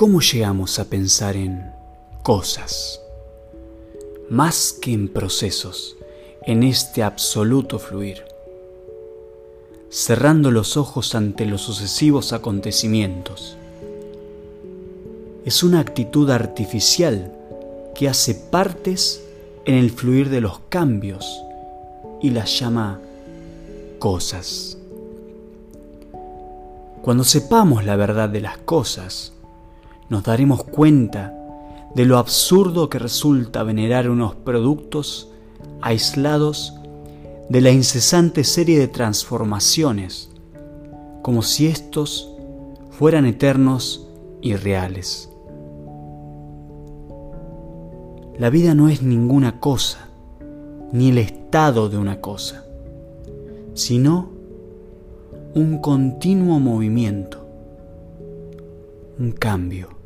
¿Cómo llegamos a pensar en cosas? Más que en procesos, en este absoluto fluir. Cerrando los ojos ante los sucesivos acontecimientos. Es una actitud artificial que hace partes en el fluir de los cambios y las llama cosas. Cuando sepamos la verdad de las cosas, nos daremos cuenta de lo absurdo que resulta venerar unos productos aislados de la incesante serie de transformaciones, como si estos fueran eternos y reales. La vida no es ninguna cosa, ni el estado de una cosa, sino un continuo movimiento, un cambio.